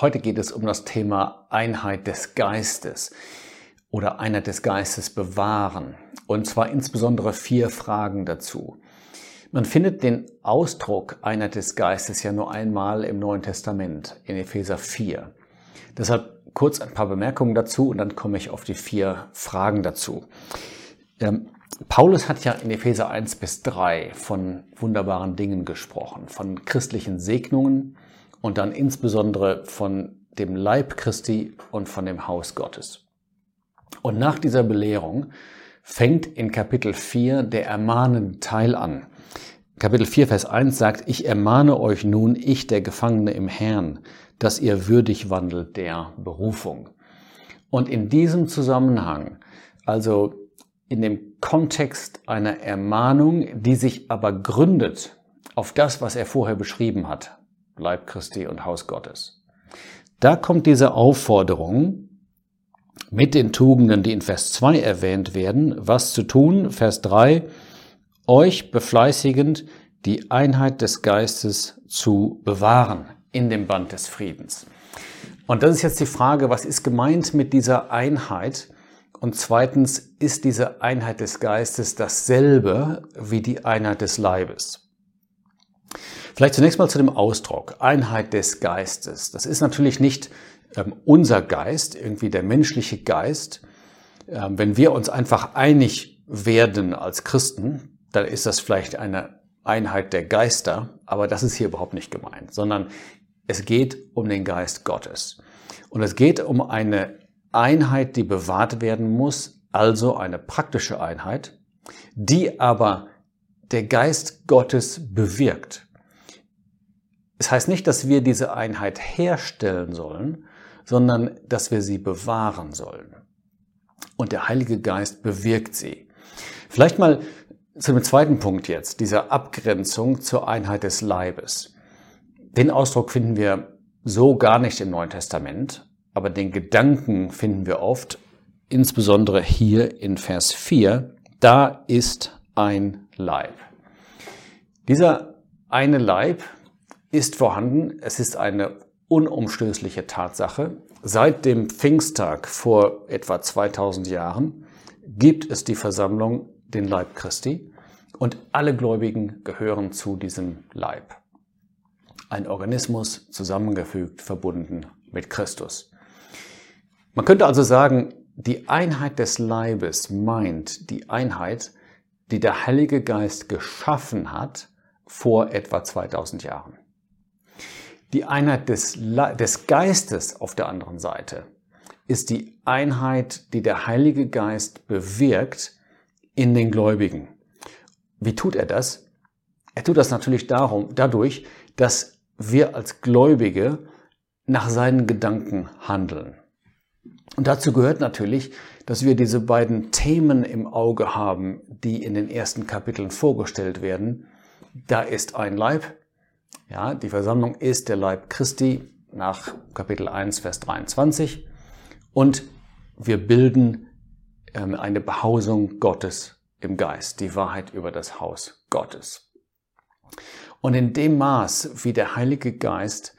Heute geht es um das Thema Einheit des Geistes oder Einheit des Geistes bewahren. Und zwar insbesondere vier Fragen dazu. Man findet den Ausdruck Einheit des Geistes ja nur einmal im Neuen Testament, in Epheser 4. Deshalb kurz ein paar Bemerkungen dazu und dann komme ich auf die vier Fragen dazu. Ähm, Paulus hat ja in Epheser 1 bis 3 von wunderbaren Dingen gesprochen, von christlichen Segnungen und dann insbesondere von dem Leib Christi und von dem Haus Gottes. Und nach dieser Belehrung fängt in Kapitel 4 der ermahnende Teil an. Kapitel 4, Vers 1 sagt, ich ermahne euch nun, ich der Gefangene im Herrn, dass ihr würdig wandelt der Berufung. Und in diesem Zusammenhang, also in dem Kontext einer Ermahnung, die sich aber gründet auf das, was er vorher beschrieben hat, Leib Christi und Haus Gottes. Da kommt diese Aufforderung mit den Tugenden, die in Vers 2 erwähnt werden, was zu tun, Vers 3, euch befleißigend die Einheit des Geistes zu bewahren in dem Band des Friedens. Und das ist jetzt die Frage, was ist gemeint mit dieser Einheit? Und zweitens, ist diese Einheit des Geistes dasselbe wie die Einheit des Leibes? Vielleicht zunächst mal zu dem Ausdruck Einheit des Geistes. Das ist natürlich nicht ähm, unser Geist, irgendwie der menschliche Geist. Ähm, wenn wir uns einfach einig werden als Christen, dann ist das vielleicht eine Einheit der Geister, aber das ist hier überhaupt nicht gemeint, sondern es geht um den Geist Gottes. Und es geht um eine Einheit, die bewahrt werden muss, also eine praktische Einheit, die aber der Geist Gottes bewirkt. Es heißt nicht, dass wir diese Einheit herstellen sollen, sondern dass wir sie bewahren sollen. Und der Heilige Geist bewirkt sie. Vielleicht mal zu dem zweiten Punkt jetzt, dieser Abgrenzung zur Einheit des Leibes. Den Ausdruck finden wir so gar nicht im Neuen Testament, aber den Gedanken finden wir oft, insbesondere hier in Vers 4, da ist ein Leib. Dieser eine Leib ist vorhanden, es ist eine unumstößliche Tatsache. Seit dem Pfingsttag vor etwa 2000 Jahren gibt es die Versammlung, den Leib Christi, und alle Gläubigen gehören zu diesem Leib ein Organismus zusammengefügt, verbunden mit Christus. Man könnte also sagen, die Einheit des Leibes meint die Einheit, die der Heilige Geist geschaffen hat vor etwa 2000 Jahren. Die Einheit des, des Geistes auf der anderen Seite ist die Einheit, die der Heilige Geist bewirkt in den Gläubigen. Wie tut er das? Er tut das natürlich darum, dadurch, dass wir als Gläubige nach seinen Gedanken handeln. Und dazu gehört natürlich, dass wir diese beiden Themen im Auge haben, die in den ersten Kapiteln vorgestellt werden. Da ist ein Leib. Ja, die Versammlung ist der Leib Christi nach Kapitel 1, Vers 23. Und wir bilden ähm, eine Behausung Gottes im Geist, die Wahrheit über das Haus Gottes. Und in dem Maß, wie der Heilige Geist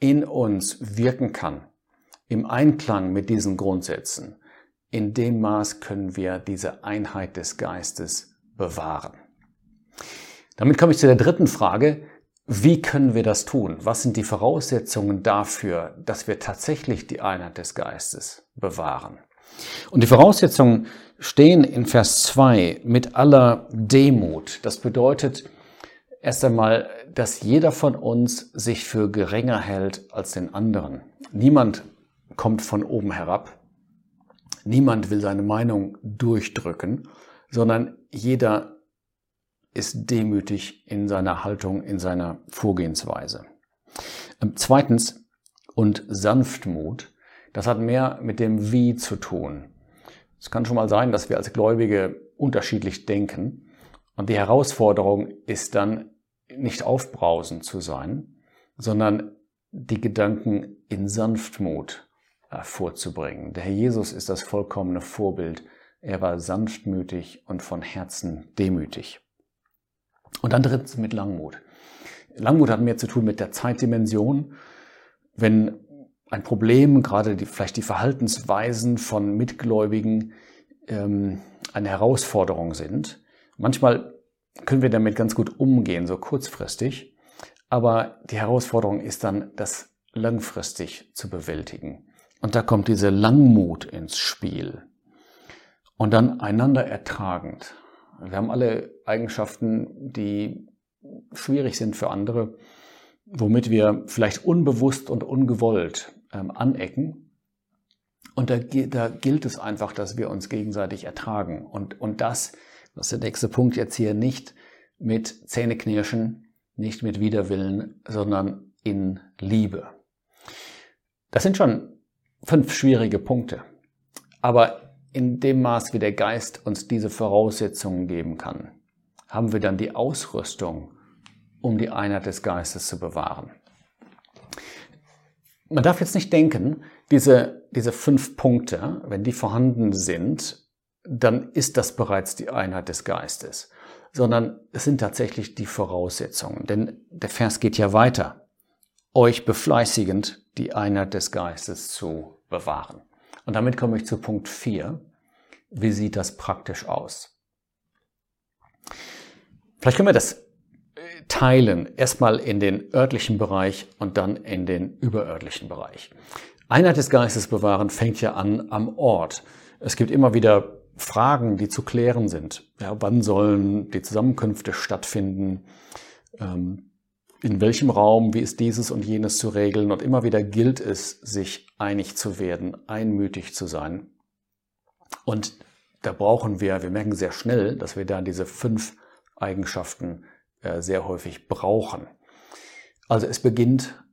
in uns wirken kann, im Einklang mit diesen Grundsätzen, in dem Maß können wir diese Einheit des Geistes bewahren. Damit komme ich zu der dritten Frage. Wie können wir das tun? Was sind die Voraussetzungen dafür, dass wir tatsächlich die Einheit des Geistes bewahren? Und die Voraussetzungen stehen in Vers 2 mit aller Demut. Das bedeutet, Erst einmal, dass jeder von uns sich für geringer hält als den anderen. Niemand kommt von oben herab. Niemand will seine Meinung durchdrücken, sondern jeder ist demütig in seiner Haltung, in seiner Vorgehensweise. Ähm, zweitens, und Sanftmut, das hat mehr mit dem Wie zu tun. Es kann schon mal sein, dass wir als Gläubige unterschiedlich denken und die Herausforderung ist dann nicht aufbrausend zu sein, sondern die Gedanken in Sanftmut äh, vorzubringen. Der Herr Jesus ist das vollkommene Vorbild. Er war sanftmütig und von Herzen demütig. Und dann drittens mit Langmut. Langmut hat mehr zu tun mit der Zeitdimension. Wenn ein Problem, gerade die, vielleicht die Verhaltensweisen von Mitgläubigen ähm, eine Herausforderung sind. Manchmal können wir damit ganz gut umgehen, so kurzfristig, aber die Herausforderung ist dann, das langfristig zu bewältigen. Und da kommt diese Langmut ins Spiel. Und dann einander ertragend. Wir haben alle Eigenschaften, die schwierig sind für andere, womit wir vielleicht unbewusst und ungewollt ähm, anecken. Und da, da, gilt es einfach, dass wir uns gegenseitig ertragen. Und, und das, das ist der nächste Punkt jetzt hier, nicht mit Zähneknirschen, nicht mit Widerwillen, sondern in Liebe. Das sind schon fünf schwierige Punkte. Aber in dem Maß, wie der Geist uns diese Voraussetzungen geben kann, haben wir dann die Ausrüstung, um die Einheit des Geistes zu bewahren. Man darf jetzt nicht denken, diese, diese fünf Punkte, wenn die vorhanden sind, dann ist das bereits die Einheit des Geistes, sondern es sind tatsächlich die Voraussetzungen. Denn der Vers geht ja weiter. Euch befleißigend die Einheit des Geistes zu bewahren. Und damit komme ich zu Punkt 4. Wie sieht das praktisch aus? Vielleicht können wir das teilen, erstmal in den örtlichen Bereich und dann in den überörtlichen Bereich. Einheit des Geistes bewahren fängt ja an am Ort. Es gibt immer wieder Fragen, die zu klären sind. Ja, wann sollen die Zusammenkünfte stattfinden? Ähm, in welchem Raum? Wie ist dieses und jenes zu regeln? Und immer wieder gilt es, sich einig zu werden, einmütig zu sein. Und da brauchen wir, wir merken sehr schnell, dass wir da diese fünf Eigenschaften äh, sehr häufig brauchen. Also es beginnt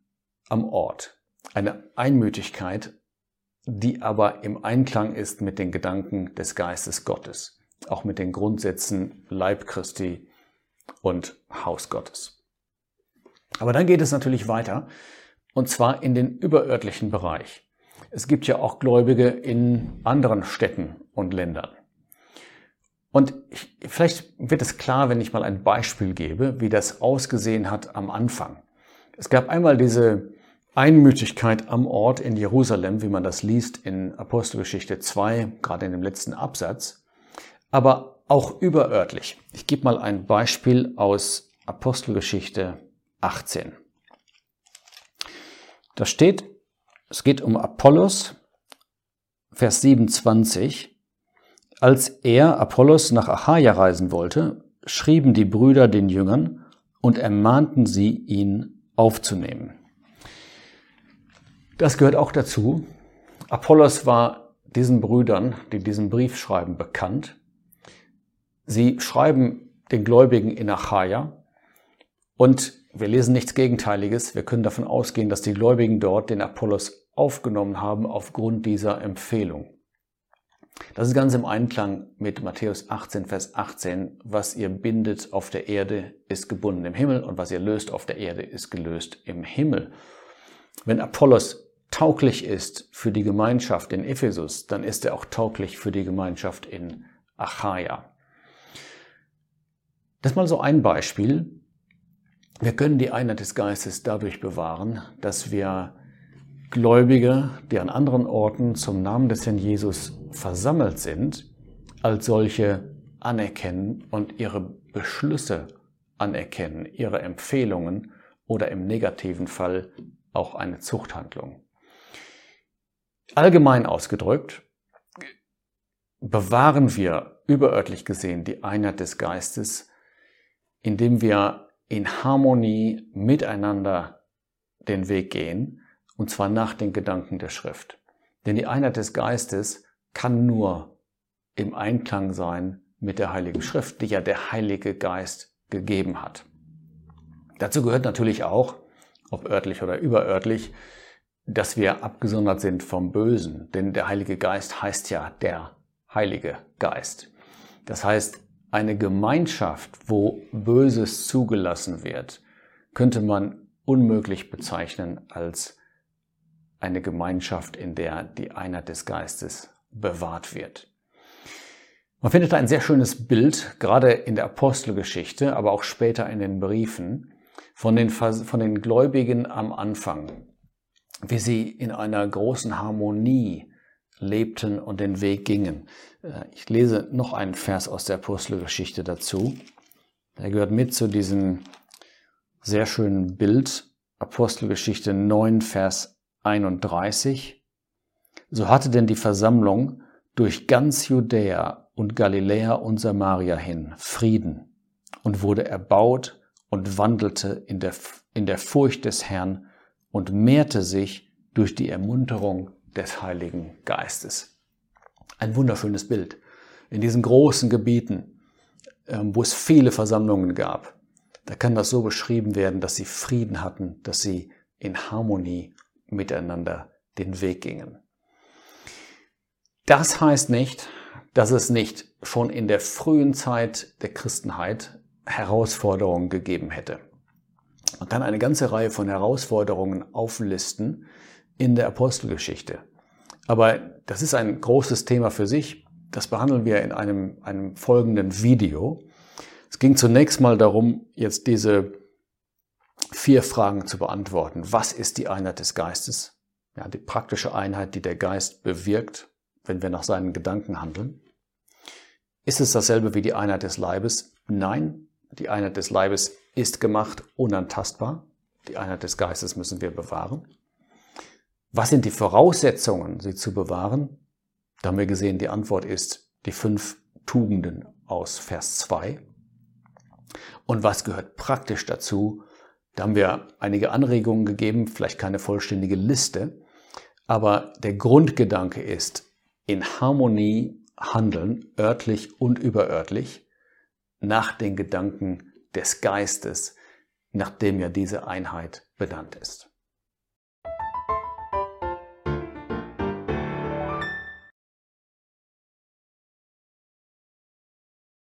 am Ort. Eine Einmütigkeit, die aber im Einklang ist mit den Gedanken des Geistes Gottes, auch mit den Grundsätzen Leib Christi und Haus Gottes. Aber dann geht es natürlich weiter, und zwar in den überörtlichen Bereich. Es gibt ja auch Gläubige in anderen Städten und Ländern. Und ich, vielleicht wird es klar, wenn ich mal ein Beispiel gebe, wie das ausgesehen hat am Anfang. Es gab einmal diese Einmütigkeit am Ort in Jerusalem, wie man das liest in Apostelgeschichte 2, gerade in dem letzten Absatz, aber auch überörtlich. Ich gebe mal ein Beispiel aus Apostelgeschichte 18. Da steht, es geht um Apollos, Vers 27. Als er, Apollos, nach Achaia reisen wollte, schrieben die Brüder den Jüngern und ermahnten sie, ihn aufzunehmen. Das gehört auch dazu. Apollos war diesen Brüdern, die diesen Brief schreiben, bekannt. Sie schreiben den Gläubigen in Achaia und wir lesen nichts Gegenteiliges. Wir können davon ausgehen, dass die Gläubigen dort den Apollos aufgenommen haben aufgrund dieser Empfehlung. Das ist ganz im Einklang mit Matthäus 18, Vers 18. Was ihr bindet auf der Erde, ist gebunden im Himmel und was ihr löst auf der Erde, ist gelöst im Himmel. Wenn Apollos tauglich ist für die Gemeinschaft in Ephesus, dann ist er auch tauglich für die Gemeinschaft in Achaia. Das ist mal so ein Beispiel. Wir können die Einheit des Geistes dadurch bewahren, dass wir Gläubige, die an anderen Orten zum Namen des Herrn Jesus versammelt sind, als solche anerkennen und ihre Beschlüsse anerkennen, ihre Empfehlungen oder im negativen Fall auch eine Zuchthandlung. Allgemein ausgedrückt, bewahren wir überörtlich gesehen die Einheit des Geistes, indem wir in Harmonie miteinander den Weg gehen und zwar nach den Gedanken der Schrift. Denn die Einheit des Geistes kann nur im Einklang sein mit der Heiligen Schrift, die ja der Heilige Geist gegeben hat. Dazu gehört natürlich auch, ob örtlich oder überörtlich, dass wir abgesondert sind vom Bösen, denn der Heilige Geist heißt ja der Heilige Geist. Das heißt, eine Gemeinschaft, wo Böses zugelassen wird, könnte man unmöglich bezeichnen als eine Gemeinschaft, in der die Einheit des Geistes bewahrt wird. Man findet da ein sehr schönes Bild, gerade in der Apostelgeschichte, aber auch später in den Briefen, von den, von den Gläubigen am Anfang. wie sie in einer großen Harmonie lebten und den Weg gingen. Äh, ich lese noch einen Vers aus der Apostelgeschichte dazu. Der gehört mit zu diesem sehr schönen Bild. Apostelgeschichte 9, Vers 31. So hatte denn die Versammlung durch ganz Judäa und Galiläa und Samaria hin Frieden und wurde erbaut und wandelte in der, in der Furcht des Herrn und mehrte sich durch die Ermunterung des Heiligen Geistes. Ein wunderschönes Bild. In diesen großen Gebieten, ähm, wo es viele Versammlungen gab, da kann das so beschrieben werden, dass sie Frieden hatten, dass sie in Harmonie miteinander den Weg gingen. Das heißt nicht, dass es nicht schon in der frühen Zeit der Christenheit Herausforderungen gegeben hätte. Man kann eine ganze Reihe von Herausforderungen auflisten in der Apostelgeschichte. Aber das ist ein großes Thema für sich. Das behandeln wir in einem, einem folgenden Video. Es ging zunächst mal darum, jetzt diese vier Fragen zu beantworten. Was ist die Einheit des Geistes? Ja, die praktische Einheit, die der Geist bewirkt, wenn wir nach seinen Gedanken handeln. Ist es dasselbe wie die Einheit des Leibes? Nein, die Einheit des Leibes ist gemacht unantastbar. Die Einheit des Geistes müssen wir bewahren. Was sind die Voraussetzungen, sie zu bewahren? Da haben wir gesehen, die Antwort ist die fünf Tugenden aus Vers 2. Und was gehört praktisch dazu? Da haben wir einige Anregungen gegeben, vielleicht keine vollständige Liste, aber der Grundgedanke ist, in Harmonie handeln, örtlich und überörtlich, nach den Gedanken des Geistes, nach dem ja diese Einheit benannt ist.